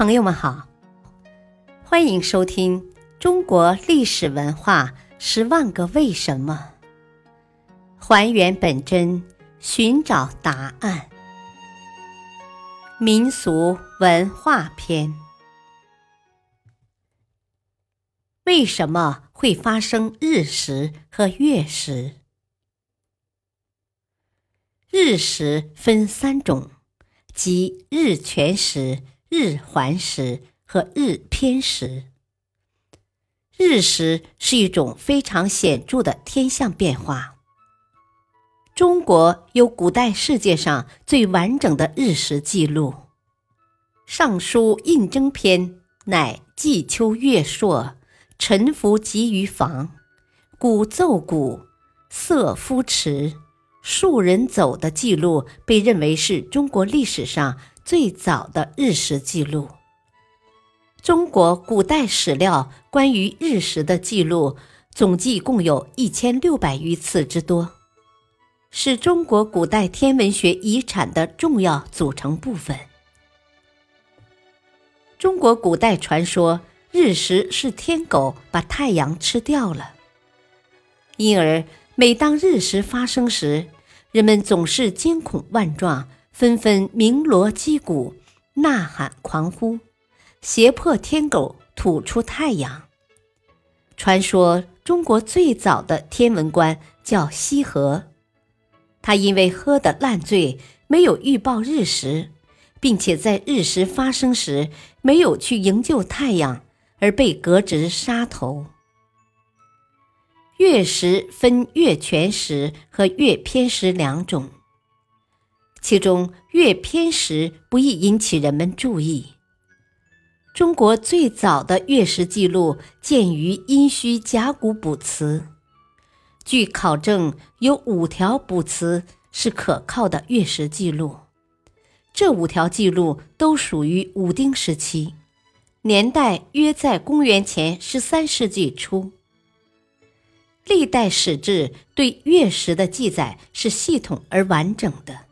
朋友们好，欢迎收听《中国历史文化十万个为什么》，还原本真，寻找答案。民俗文化篇：为什么会发生日食和月食？日食分三种，即日全食。日环食和日偏食。日食是一种非常显著的天象变化。中国有古代世界上最完整的日食记录，《尚书印征篇》乃“季秋月朔，臣服集于房，鼓奏鼓，瑟夫池，数人走”的记录，被认为是中国历史上。最早的日食记录。中国古代史料关于日食的记录总计共有一千六百余次之多，是中国古代天文学遗产的重要组成部分。中国古代传说日食是天狗把太阳吃掉了，因而每当日食发生时，人们总是惊恐万状。纷纷鸣锣击鼓、呐喊狂呼，胁迫天狗吐出太阳。传说中国最早的天文官叫羲和，他因为喝得烂醉，没有预报日食，并且在日食发生时没有去营救太阳，而被革职杀头。月食分月全食和月偏食两种。其中月偏食不易引起人们注意。中国最早的月食记录见于殷墟甲骨卜辞，据考证有五条卜辞是可靠的月食记录。这五条记录都属于武丁时期，年代约在公元前十三世纪初。历代史志对月食的记载是系统而完整的。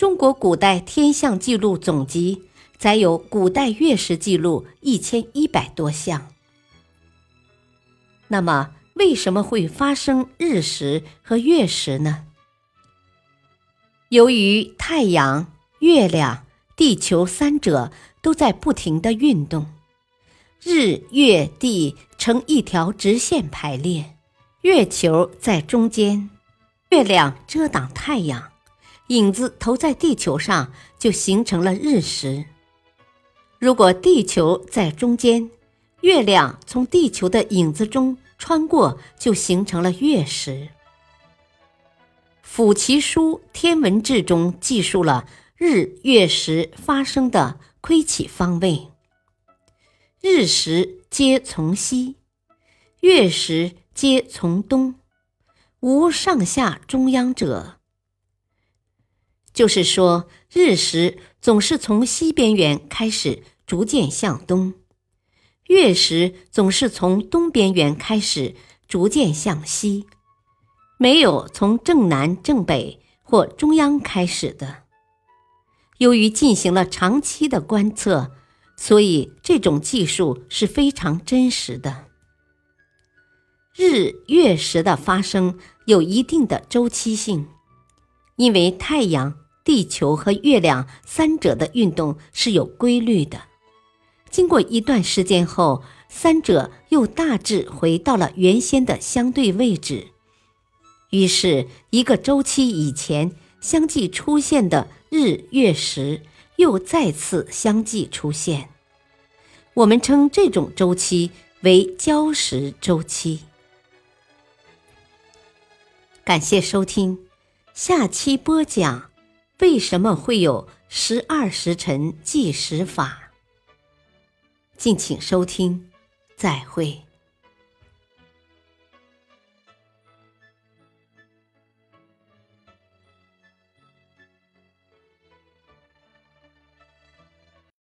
中国古代天象记录总集载有古代月食记录一千一百多项。那么，为什么会发生日食和月食呢？由于太阳、月亮、地球三者都在不停的运动，日、月、地呈一条直线排列，月球在中间，月亮遮挡太阳。影子投在地球上，就形成了日食。如果地球在中间，月亮从地球的影子中穿过，就形成了月食。辅其书《天文志》中记述了日月食发生的亏起方位：日食皆从西，月食皆从东，无上下中央者。就是说，日食总是从西边缘开始，逐渐向东；月食总是从东边缘开始，逐渐向西，没有从正南、正北或中央开始的。由于进行了长期的观测，所以这种技术是非常真实的。日月食的发生有一定的周期性，因为太阳。地球和月亮三者的运动是有规律的，经过一段时间后，三者又大致回到了原先的相对位置。于是，一个周期以前相继出现的日月食又再次相继出现。我们称这种周期为交时周期。感谢收听，下期播讲。为什么会有十二时辰计时法？敬请收听，再会。